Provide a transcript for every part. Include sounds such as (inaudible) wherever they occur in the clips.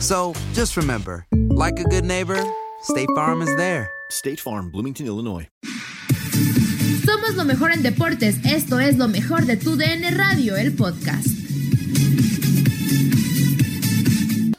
So just remember, like a good neighbor, State Farm is there. State Farm, Bloomington, Illinois. Somos lo mejor en deportes. Esto es lo mejor de tu DN Radio, el podcast.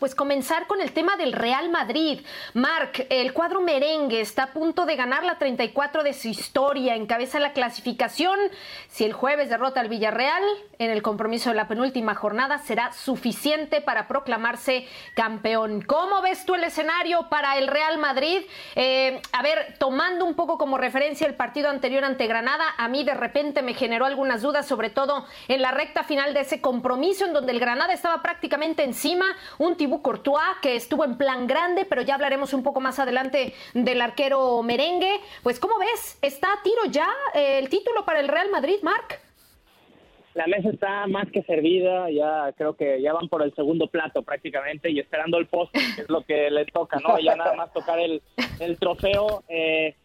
Pues comenzar con el tema del Real Madrid. Marc, el cuadro merengue está a punto de ganar la 34 de su historia, encabeza la clasificación. Si el jueves derrota al Villarreal en el compromiso de la penúltima jornada, será suficiente para proclamarse campeón. ¿Cómo ves tú el escenario para el Real Madrid? Eh, a ver, tomando un poco como referencia el partido anterior ante Granada, a mí de repente me generó algunas dudas, sobre todo en la recta final de ese compromiso en donde el Granada estaba prácticamente encima, un Courtois, que estuvo en plan grande, pero ya hablaremos un poco más adelante del arquero merengue. Pues, ¿cómo ves? ¿Está a tiro ya eh, el título para el Real Madrid, Marc? La mesa está más que servida, ya creo que ya van por el segundo plato prácticamente y esperando el poste, que es lo que les toca, ¿no? Ya nada más tocar el, el trofeo. Eh,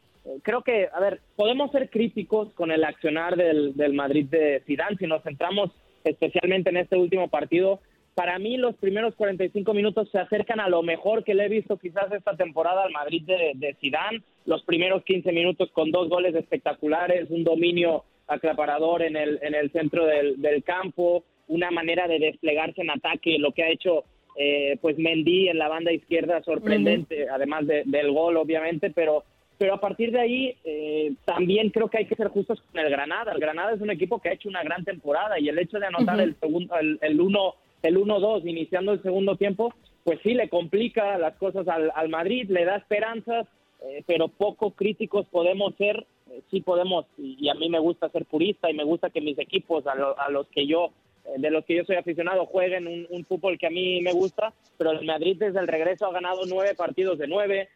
creo que, a ver, podemos ser críticos con el accionar del, del Madrid de Zidane si nos centramos especialmente en este último partido para mí los primeros 45 minutos se acercan a lo mejor que le he visto quizás esta temporada al Madrid de, Zidane. Los primeros 15 minutos con dos goles espectaculares, un dominio aclaparador en el, en el centro del, del campo, una manera de desplegarse en ataque, lo que ha hecho eh, pues Mendy en la banda izquierda sorprendente, además de, del gol obviamente, pero pero a partir de ahí eh, también creo que hay que ser justos con el Granada. El Granada es un equipo que ha hecho una gran temporada y el hecho de anotar el segundo el, el uno el 1-2 iniciando el segundo tiempo, pues sí le complica las cosas al, al Madrid, le da esperanzas, eh, pero poco críticos podemos ser, eh, sí podemos, y, a mí me gusta ser purista y me gusta que mis equipos a, lo, a los que yo, eh, de los que yo soy aficionado, jueguen un, un, fútbol que a mí me gusta, pero el Madrid desde el regreso ha ganado nueve partidos de nueve,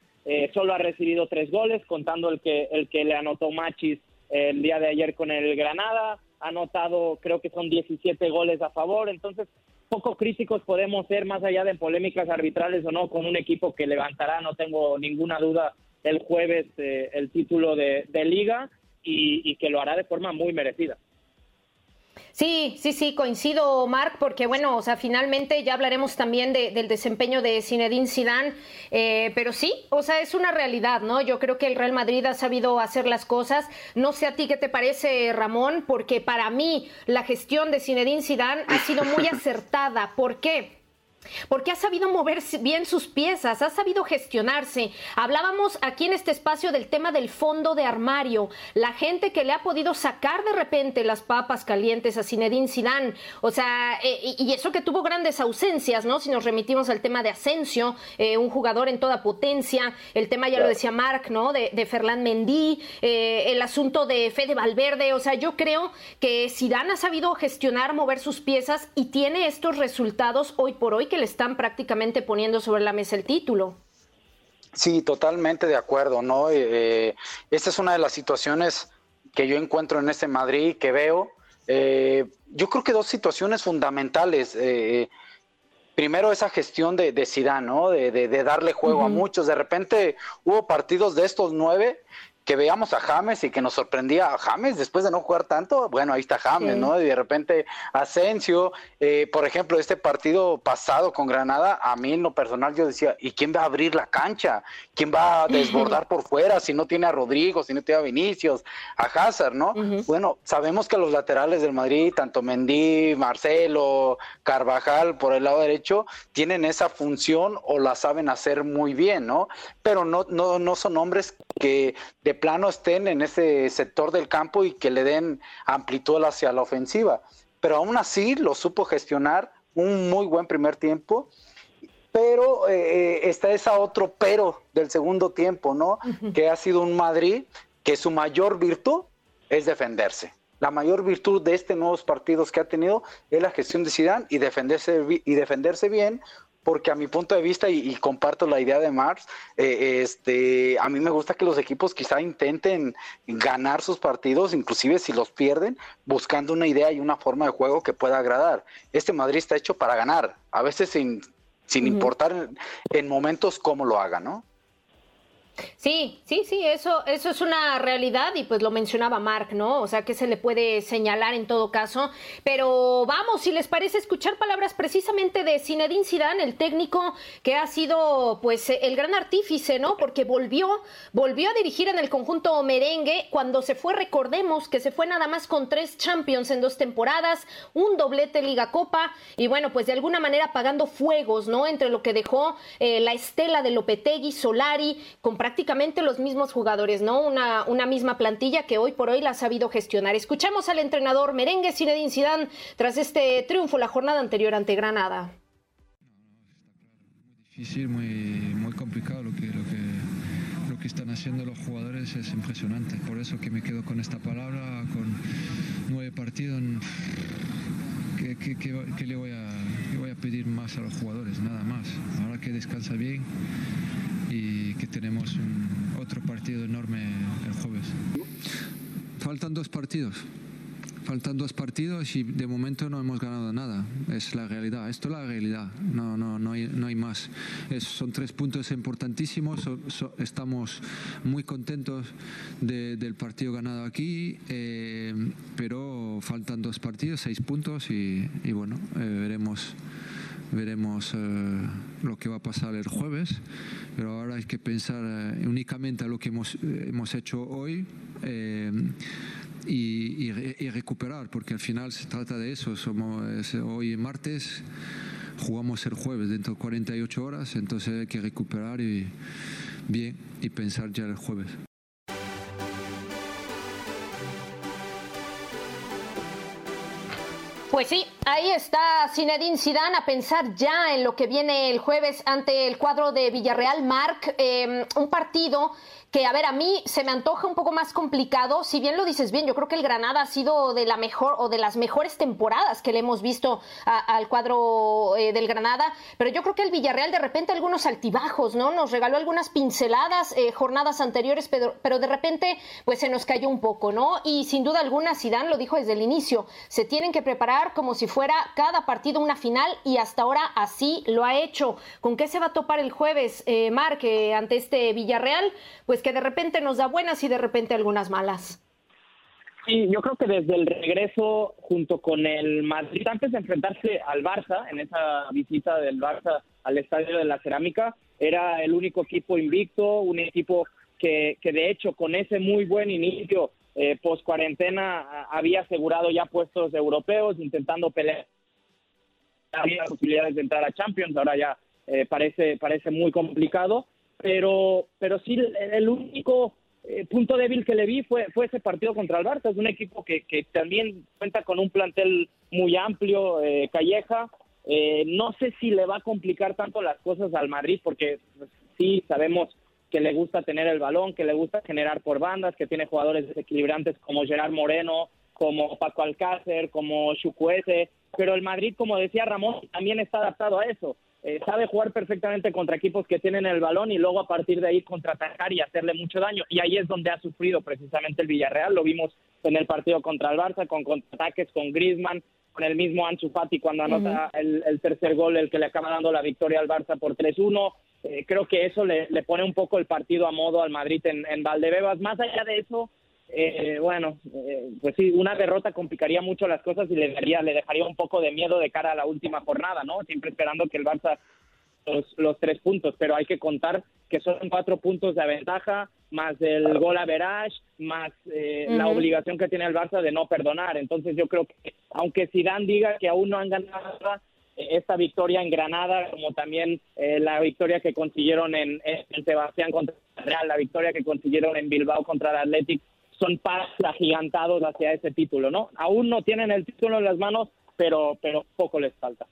solo ha recibido tres goles, contando el que, el que le anotó Machis el día de ayer con el Granada, ha anotado creo que son 17 goles a favor, entonces poco críticos podemos ser más allá de polémicas arbitrales o no con un equipo que levantará, no tengo ninguna duda, el jueves eh, el título de, liga y, que lo hará de forma muy merecida. Sí, sí, sí, coincido, Marc, porque bueno, o sea, finalmente ya hablaremos también de, del desempeño de Zinedine Zidane, eh, pero sí, o sea, es una realidad, ¿no? Yo creo que el Real Madrid ha sabido hacer las cosas. No sé a ti qué te parece, Ramón, porque para mí la gestión de Zinedine Zidane ha sido muy (laughs) acertada. ¿Por qué? Porque ha sabido mover bien sus piezas, ha sabido gestionarse. Hablábamos aquí en este espacio del tema del fondo de armario, la gente que le ha podido sacar de repente las papas calientes a Zinedine Zidane, o sea, eh, y eso que tuvo grandes ausencias, ¿no? Si nos remitimos al tema de Asensio, eh, un jugador en toda potencia, el tema ya lo decía Marc, ¿no? De, de Ferland Mendy, eh, el asunto de Fede Valverde, o sea, yo creo que Zidane ha sabido gestionar, mover sus piezas y tiene estos resultados hoy por hoy que le están prácticamente poniendo sobre la mesa el título. Sí, totalmente de acuerdo, ¿no? Eh, esta es una de las situaciones que yo encuentro en este Madrid, que veo. Eh, yo creo que dos situaciones fundamentales. Eh, primero, esa gestión de, de Zidane, ¿no? De, darle juego a muchos. De repente hubo partidos de estos nueve que veamos a James y que nos sorprendía a James después de no jugar tanto, bueno, ahí está James, ¿no? Y de repente Asensio, eh, por ejemplo, este partido pasado con Granada, a mí en lo personal yo decía, ¿y quién va a abrir la cancha? ¿Quién va a desbordar (laughs) por fuera si no tiene a Rodrigo, si no tiene a Vinicius, a Hazard, ¿no? Bueno, sabemos que los laterales del Madrid, tanto Mendy, Marcelo, Carvajal por el lado derecho, tienen esa función o la saben hacer muy bien, ¿no? Pero no, no, no son hombres que de plano estén en ese sector del campo y que le den amplitud hacia la ofensiva. Pero aún así lo supo gestionar un muy buen primer tiempo. Pero eh, está esa otro pero del segundo tiempo, ¿no? Que ha sido un Madrid que su mayor virtud es defenderse. La mayor virtud de este nuevos partidos que ha tenido es la gestión de Zidane y defenderse y defenderse bien porque a mi punto de vista, y, comparto la idea de Mars, eh, este, a mí me gusta que los equipos quizá intenten ganar sus partidos, inclusive si los pierden, buscando una idea y una forma de juego que pueda agradar. Este Madrid está hecho para ganar, a veces sin, sin importar en momentos cómo lo haga, ¿no? Sí, sí, sí, eso, eso es una realidad y pues lo mencionaba Mark, ¿no? O sea, que se le puede señalar en todo caso. Pero vamos, si les parece escuchar palabras precisamente de Zinedine Zidane, el técnico que ha sido pues el gran artífice, ¿no? Porque volvió, volvió a dirigir en el conjunto merengue cuando se fue, recordemos que se fue nada más con tres Champions en dos temporadas, un doblete Liga Copa y bueno, pues de alguna manera apagando fuegos, ¿no? Entre lo que dejó eh, la estela de Lopetegui, Solari, con prácticamente los mismos jugadores, ¿no? Una, una misma plantilla que hoy por hoy la ha sabido gestionar. Escuchamos al entrenador merengue Zinedine Zidane tras este triunfo la jornada anterior ante Granada. Difícil, muy, muy complicado lo que, lo que lo que están haciendo los jugadores es impresionante. Por eso que me quedo con esta palabra, con nueve partidos. ¿Qué, le, voy a, qué voy a pedir más a los jugadores? Nada más. Ahora que descansa bien, que tenemos otro partido enorme el jueves. Faltan dos partidos. Faltan dos partidos y de momento no hemos ganado nada. Es la realidad. Esto es la realidad. No, no, no, hay, no hay más. son tres puntos importantísimos. estamos muy contentos del partido ganado aquí, eh, pero faltan dos partidos, seis puntos y, bueno, eh, veremos veremos eh, lo que va a pasar el jueves, pero ahora hay que pensar eh, únicamente a lo que hemos, eh, hemos hecho hoy y, recuperar, porque al final se trata de eso. Somos, hoy martes, jugamos el jueves dentro de 48 horas, entonces hay que recuperar y bien y pensar ya el jueves. Pues sí, ahí está Zinedine Zidane a pensar ya en lo que viene el jueves ante el cuadro de Villarreal. Marc, eh, un partido que, a ver, a mí se me antoja un poco más complicado. Si bien lo dices bien, yo creo que el Granada ha sido de la mejor o de las mejores temporadas que le hemos visto al cuadro eh, del Granada, pero yo creo que el Villarreal de repente algunos altibajos, ¿no? Nos regaló algunas pinceladas eh, jornadas anteriores, pero, pero de repente pues se nos cayó un poco, ¿no? Y sin duda alguna, Zidane lo dijo desde el inicio, se tienen que preparar como si fuera cada partido una final y hasta ahora así lo ha hecho. ¿Con qué se va a topar el jueves, eh, Marque, ante este Villarreal? Pues que de repente nos da buenas y de repente algunas malas. Sí, yo creo que desde el regreso junto con el Madrid, antes de enfrentarse al Barça, en esa visita del Barça al Estadio de la Cerámica, era el único equipo invicto, un equipo que, que de hecho con ese muy buen inicio eh, post cuarentena había asegurado ya puestos europeos, intentando pelear había posibilidades de entrar a Champions, ahora ya eh, parece, parece muy complicado, pero, pero sí el único eh, punto débil que le vi fue, fue ese partido contra el Barça. Es un equipo que, que también cuenta con un plantel muy amplio, eh, Calleja. Eh, no sé si le va a complicar tanto las cosas al Madrid, porque pues, sí sabemos que le gusta tener el balón, que le gusta generar por bandas, que tiene jugadores desequilibrantes como Gerard Moreno, como Paco Alcácer, como Chukwueze, pero el Madrid, como decía Ramón, también está adaptado a eso. Eh, sabe jugar perfectamente contra equipos que tienen el balón y luego a partir de ahí contraatacar y hacerle mucho daño. Y ahí es donde ha sufrido precisamente el Villarreal. Lo vimos en el partido contra el Barça, con contraataques, con Griezmann, con el mismo Ansu Fati cuando anota el, tercer gol, el que le acaba dando la victoria al Barça por 3-1. Eh, creo que eso le, pone un poco el partido a modo al Madrid en, en Valdebebas. Más allá de eso, eh, bueno, eh, pues sí, una derrota complicaría mucho las cosas y le daría, le dejaría un poco de miedo de cara a la última jornada, ¿no? Siempre esperando que el Barça los, los tres puntos, pero hay que contar que son cuatro puntos de ventaja, más el gol a Verage, más eh, la obligación que tiene el Barça de no perdonar. Entonces yo creo que, aunque Zidane diga que aún no han ganado esta victoria en Granada, como también la victoria que consiguieron en, en Sebastián contra el Real, la victoria que consiguieron en Bilbao contra el Athletic, son pasos agigantados hacia ese título, ¿no? Aún no tienen el título en las manos, pero, pero poco les falta.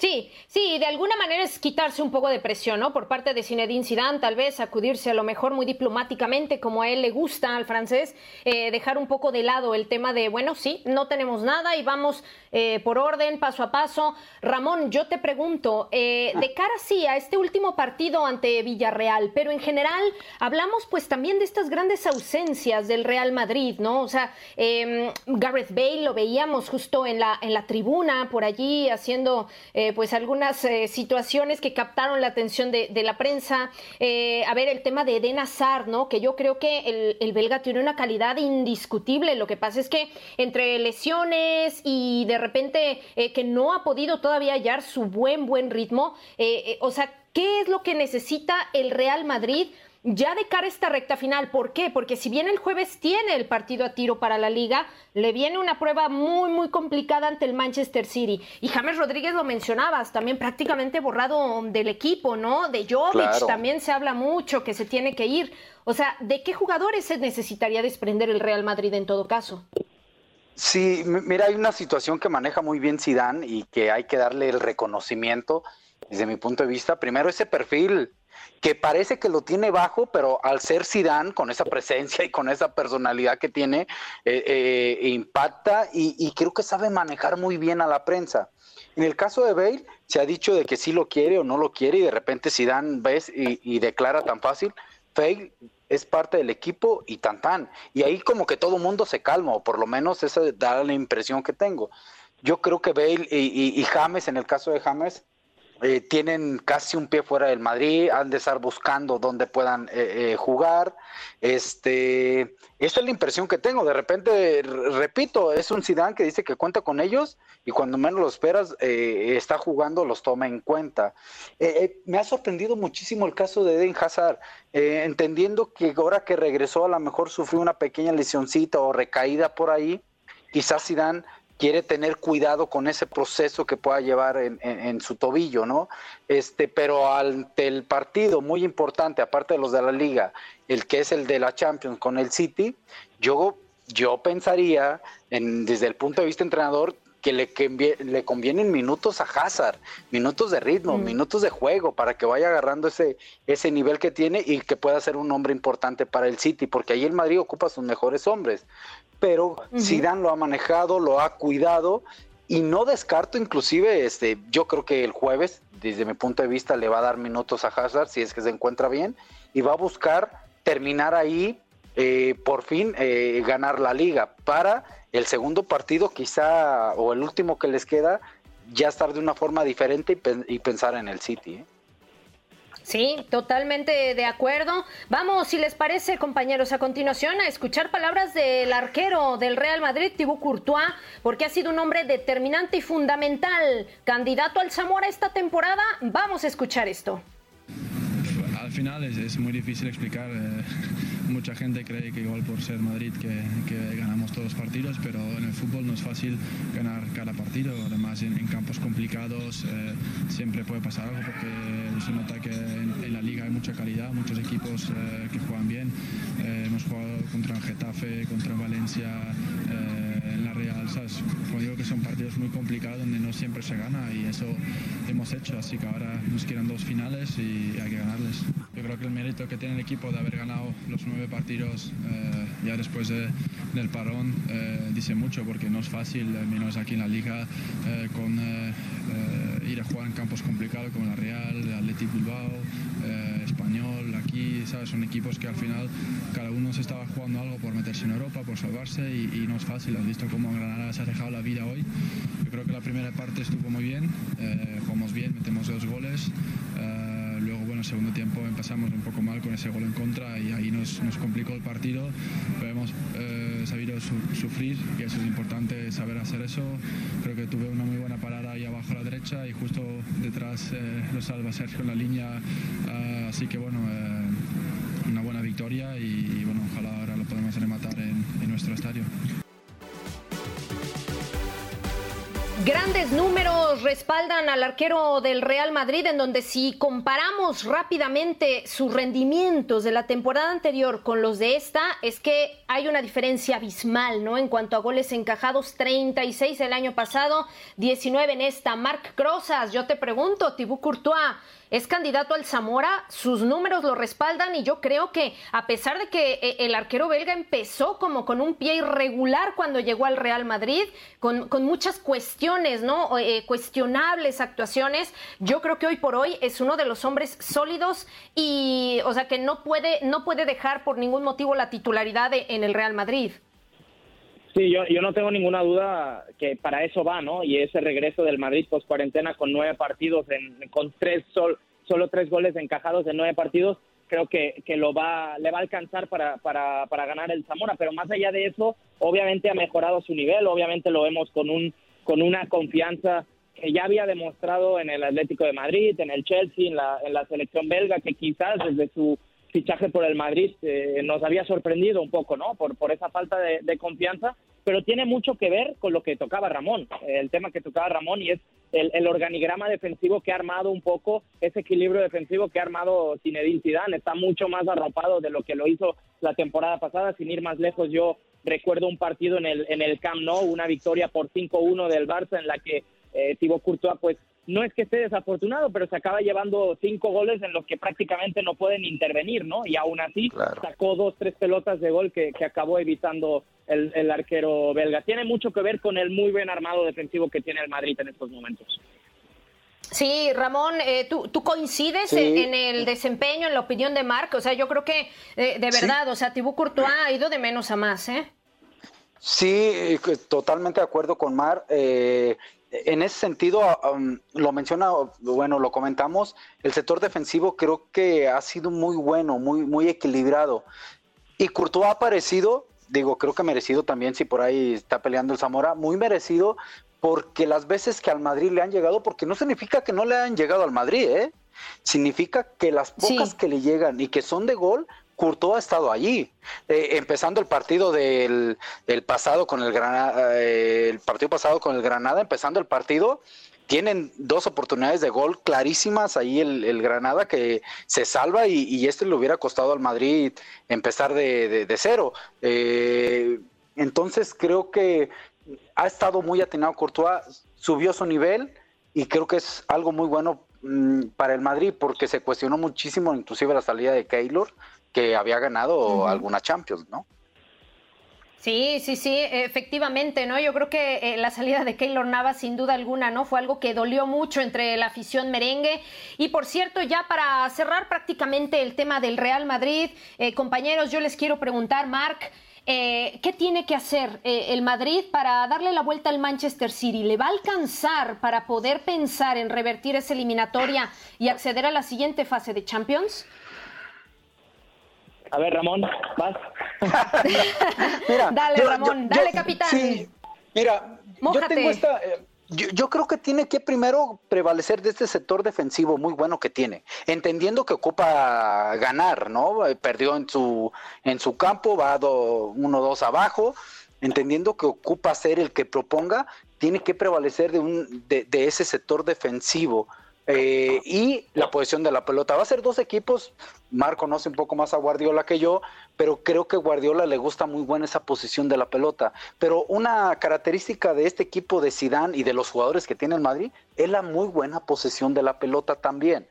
Sí, sí, de alguna manera es quitarse un poco de presión, ¿no? Por parte de Zinedine Zidane, tal vez acudirse a lo mejor muy diplomáticamente, como a él le gusta al francés, eh, dejar un poco de lado el tema de, bueno, sí, no tenemos nada y vamos eh, por orden, paso a paso. Ramón, yo te pregunto, eh, de cara sí a este último partido ante Villarreal, pero en general hablamos pues también de estas grandes ausencias del Real Madrid, ¿no? O sea, em, Gareth Bale lo veíamos justo en la, en la tribuna, por allí haciendo pues algunas eh, situaciones que captaron la atención de, la prensa. Eh, a ver, el tema de Eden Hazard, ¿no? Que yo creo que el, belga tiene una calidad indiscutible. Lo que pasa es que entre lesiones y de repente eh, que no ha podido todavía hallar su buen, buen ritmo, o sea, ¿qué es lo que necesita el Real Madrid? Ya de cara a esta recta final. ¿Por qué? Porque si bien el jueves tiene el partido a tiro para la liga, le viene una prueba muy, muy complicada ante el Manchester City. Y James Rodríguez lo mencionabas, también prácticamente borrado del equipo, ¿no? De Jovic también se habla mucho que se tiene que ir. O sea, ¿de qué jugadores se necesitaría desprender el Real Madrid en todo caso? Sí, mira, hay una situación que maneja muy bien Zidane y que hay que darle el reconocimiento desde mi punto de vista. Primero, ese perfil que parece que lo tiene bajo, pero al ser Zidane, con esa presencia y con esa personalidad que tiene, eh, eh, impacta y, creo que sabe manejar muy bien a la prensa. En el caso de Bale, se ha dicho de que sí lo quiere o no lo quiere y de repente Zidane ves y, declara tan fácil, Bale es parte del equipo y tan tan. Y ahí como que todo mundo se calma, o por lo menos esa da la impresión que tengo. Yo creo que Bale y, y James, en el caso de James, eh, tienen casi un pie fuera del Madrid, han de estar buscando dónde puedan eh, eh, jugar. Este, esta es la impresión que tengo. De repente, repito, es un Zidane que dice que cuenta con ellos y cuando menos lo esperas está jugando, los toma en cuenta. me ha sorprendido muchísimo el caso de Eden Hazard, entendiendo que ahora que regresó a lo mejor sufrió una pequeña lesioncita o recaída por ahí. Quizás Zidane quiere tener cuidado con ese proceso que pueda llevar en, su tobillo, ¿no? Este, pero ante el partido muy importante, aparte de los de la liga, el que es el de la Champions con el City, yo, yo pensaría, en, desde el punto de vista entrenador, que le, le convienen minutos a Hazard, minutos de ritmo, mm. minutos de juego, para que vaya agarrando ese, ese nivel que tiene y que pueda ser un hombre importante para el City, porque ahí el Madrid ocupa sus mejores hombres pero Zidane lo ha manejado, lo ha cuidado y no descarto inclusive, este, yo creo que el jueves, desde mi punto de vista, le va a dar minutos a Hazard si es que se encuentra bien y va a buscar terminar ahí, eh, por fin, eh, ganar la liga para el segundo partido quizá, o el último que les queda, ya estar de una forma diferente y, pensar en el City. ¿eh? Sí, totalmente de acuerdo. Vamos, si les parece, compañeros, a continuación a escuchar palabras del arquero del Real Madrid, Thibaut Courtois, porque ha sido un hombre determinante y fundamental, candidato al Zamora esta temporada. Vamos a escuchar esto. Al al final es, muy difícil explicar. Eh, mucha gente cree que igual por ser Madrid que, ganamos todos los partidos, pero en el fútbol no es fácil ganar cada partido. Además, en, campos complicados eh, siempre puede pasar algo porque se nota que en, la liga hay mucha calidad, muchos equipos eh, que juegan bien. hemos jugado contra el Getafe, contra Valencia en la Real, ¿sabes? Como digo que son partidos muy complicados donde no siempre se gana y eso hemos hecho, así que ahora nos quedan dos finales y hay que ganarles. Yo creo que el mérito que tiene el equipo de haber ganado los nueve partidos eh, ya después del parón eh, dice mucho porque no es fácil, menos aquí en la liga, eh, con ir a jugar en campos complicados como la Real, el Athletic Bilbao, Español, aquí, ¿sabes? Son equipos que al final cada uno se estaba jugando algo por meterse en Europa, por salvarse y, no es fácil. Has visto cómo Granada se ha dejado la vida hoy. Yo creo que la primera parte estuvo muy bien, jugamos bien, metemos dos goles. Bueno, segundo tiempo empezamos un poco mal con ese gol en contra y ahí nos, nos complicó el partido, pero hemos eh, sabido sufrir, que eso es importante saber hacer eso. Creo que tuve una muy buena parada ahí abajo a la derecha y justo detrás eh, lo salva Sergio en la línea, ah, así que bueno, eh, una buena victoria y, bueno, ojalá ahora lo podamos rematar en, en nuestro estadio. Grandes números respaldan al arquero del Real Madrid, en donde si comparamos rápidamente sus rendimientos de la temporada anterior con los de esta, es que hay una diferencia abismal, ¿no? En cuanto a goles encajados, 36 el año pasado, 19 en esta. Marc Crozas, yo te pregunto, Thibaut Courtois, es candidato al Zamora, sus números lo respaldan y yo creo que a pesar de que eh, el arquero belga empezó como con un pie irregular cuando llegó al Real Madrid, con, muchas cuestiones, ¿no? Eh, cuestionables actuaciones, yo creo que hoy por hoy es uno de los hombres sólidos y, o sea, que no puede, no puede dejar por ningún motivo la titularidad en el Real Madrid. Sí, yo, yo no tengo ninguna duda que para eso va, ¿no? Y ese regreso del Madrid post cuarentena con nueve partidos, en, con tres sol, solo tres goles encajados en nueve partidos, creo que, que lo va, le va a alcanzar para, para, para ganar el Zamora. Pero más allá de eso, obviamente ha mejorado su nivel, obviamente lo vemos con, un, con una confianza que ya había demostrado en el Atlético de Madrid, en el Chelsea, en la, en la selección belga, que quizás desde su fichaje por el Madrid eh, nos había sorprendido un poco, ¿no? Por, por esa falta de, confianza, pero tiene mucho que ver con lo que tocaba Ramón, el tema que tocaba Ramón y es el, organigrama defensivo que ha armado un poco, ese equilibrio defensivo que ha armado Zinedine Zidane, está mucho más arropado de lo que lo hizo la temporada pasada, sin ir más lejos, yo recuerdo un partido en el, en el Camp Nou, una victoria por 5-1 del Barça en la que eh, Thibaut Courtois pues no es que esté desafortunado, pero se acaba llevando cinco goles en los que prácticamente no pueden intervenir, ¿no? Y aún así sacó dos, tres pelotas de gol que, acabó evitando el, arquero belga. Tiene mucho que ver con el muy buen armado defensivo que tiene el Madrid en estos momentos. Sí, Ramón, eh, ¿tú, coincides en, el desempeño, en la opinión de Marc? O sea, yo creo que eh, de verdad, o sea, Thibaut Courtois ha ido de menos a más, ¿eh? Sí, eh, totalmente de acuerdo con Mar. Eh, en ese sentido, um, lo menciona, bueno, lo comentamos, el sector defensivo creo que ha sido muy bueno, muy, muy equilibrado. Y Courtois ha aparecido, digo, creo que merecido también, si por ahí está peleando el Zamora, muy merecido, porque las veces que al Madrid le han llegado, porque no significa que no le han llegado al Madrid, ¿eh? Significa que las pocas que le llegan y que son de gol, Courtois ha estado allí, eh, empezando el partido del, pasado con el Granada, eh, partido pasado con el Granada, empezando el partido, tienen dos oportunidades de gol clarísimas ahí el, Granada que se salva y, este le hubiera costado al Madrid empezar de, cero. Eh, entonces creo que ha estado muy atinado Courtois, subió su nivel y creo que es algo muy bueno mm, para el Madrid porque se cuestionó muchísimo inclusive la salida de Keylor que había ganado alguna Champions, ¿no? Sí, sí, sí, efectivamente, ¿no? Yo creo que eh, la salida de Keylor Navas, sin duda alguna, ¿no? Fue algo que dolió mucho entre la afición merengue. Y por cierto, ya para cerrar prácticamente el tema del Real Madrid, eh, compañeros, yo les quiero preguntar, Marc, eh, ¿qué tiene que hacer el Madrid para darle la vuelta al Manchester City? ¿Le va a alcanzar para poder pensar en revertir esa eliminatoria y acceder a la siguiente fase de Champions? A ver, Ramón, vas. (laughs) dale, Ramón, dale, capitán. Sí, mira, yo tengo esta. Eh, Yo, creo que tiene que primero prevalecer de este sector defensivo muy bueno que tiene, entendiendo que ocupa ganar, ¿no? Eh, perdió en su, en su campo, va 1-2 abajo, entendiendo que ocupa ser el que proponga, tiene que prevalecer de, un, de, de ese sector defensivo. Eh, y la posición de la pelota. Va a ser dos equipos. Mar conoce un poco más a Guardiola que yo, pero creo que Guardiola le gusta muy buena esa posición de la pelota. Pero una característica de este equipo de Sidán y de los jugadores que tiene el Madrid es la muy buena posesión de la pelota también.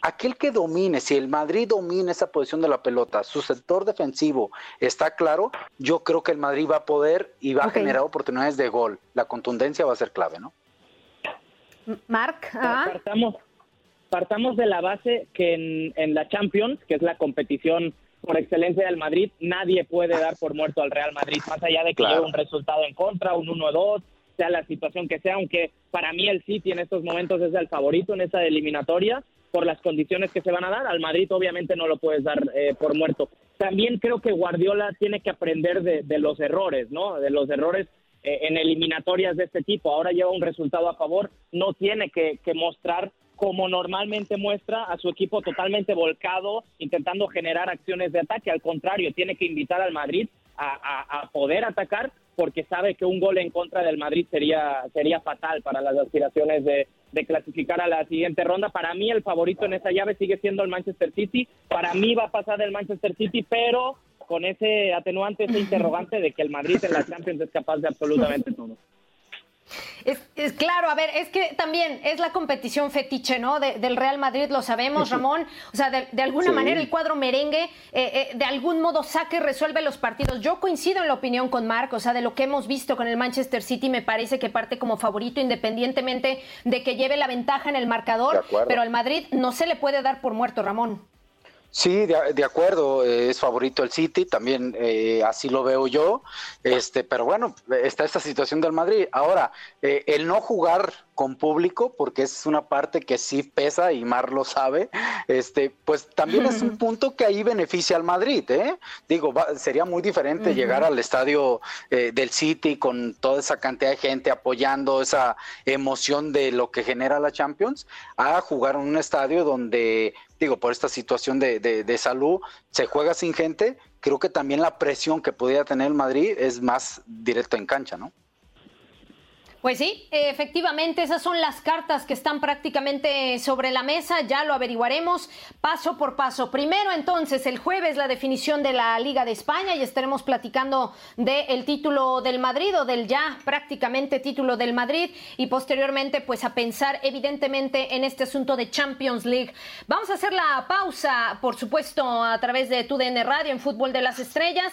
Aquel que domine, si el Madrid domina esa posición de la pelota, su sector defensivo está claro, yo creo que el Madrid va a poder y va a generar oportunidades de gol. La contundencia va a ser clave, ¿no? Mark, partamos, partamos de la base que en, la Champions, que es la competición por excelencia del Madrid, nadie puede dar por muerto al Real Madrid, más allá de que lleve un resultado en contra, un 1-2, sea la situación que sea, aunque para mí el City en estos momentos es el favorito en esa eliminatoria por las condiciones que se van a dar. Al Madrid obviamente no lo puedes dar eh, por muerto. También creo que Guardiola tiene que aprender de, de los errores, ¿no? De los errores eh, en eliminatorias de este tipo. Ahora lleva un resultado a favor, no tiene que, mostrar como normalmente muestra a su equipo totalmente volcado, intentando generar acciones de ataque. Al contrario, tiene que invitar al Madrid a, poder atacar porque sabe que un gol en contra del Madrid sería, sería fatal para las aspiraciones de, clasificar a la siguiente ronda. Para mí el favorito en esa llave sigue siendo el Manchester City. Para mí va a pasar el Manchester City, pero con ese atenuante, ese interrogante de que el Madrid en la Champions es capaz de absolutamente todo. Es, claro, a ver, es que también es la competición fetiche, ¿no? del Real Madrid, lo sabemos, Ramón. O sea, de, alguna manera el cuadro merengue, eh, eh, de algún modo saque y resuelve los partidos. Yo coincido en la opinión con Marc, o sea, de lo que hemos visto con el Manchester City, me parece que parte como favorito, independientemente de que lleve la ventaja en el marcador. Pero al Madrid no se le puede dar por muerto, Ramón. Sí, de, acuerdo, eh, es favorito el City, también eh, así lo veo yo, este, pero bueno, está esta situación del Madrid. Ahora, eh, el no jugar con público, porque es una parte que sí pesa y Mar lo sabe, este, pues también es un punto que ahí beneficia al Madrid, ¿eh? Digo, sería muy diferente llegar al estadio del City con toda esa cantidad de gente apoyando esa emoción de lo que genera la Champions, a jugar en un estadio donde digo, por esta situación de, de, salud, se juega sin gente, creo que también la presión que podría tener el Madrid es más directa en cancha, ¿no? Pues sí, efectivamente, esas son las cartas que están prácticamente sobre la mesa, ya lo averiguaremos paso por paso. Primero entonces, el jueves la definición de la Liga de España y estaremos platicando del título del Madrid o del ya prácticamente título del Madrid y posteriormente pues a pensar evidentemente en este asunto de Champions League. Vamos a hacer la pausa, por supuesto, a través de TUDN Radio en Fútbol de las Estrellas.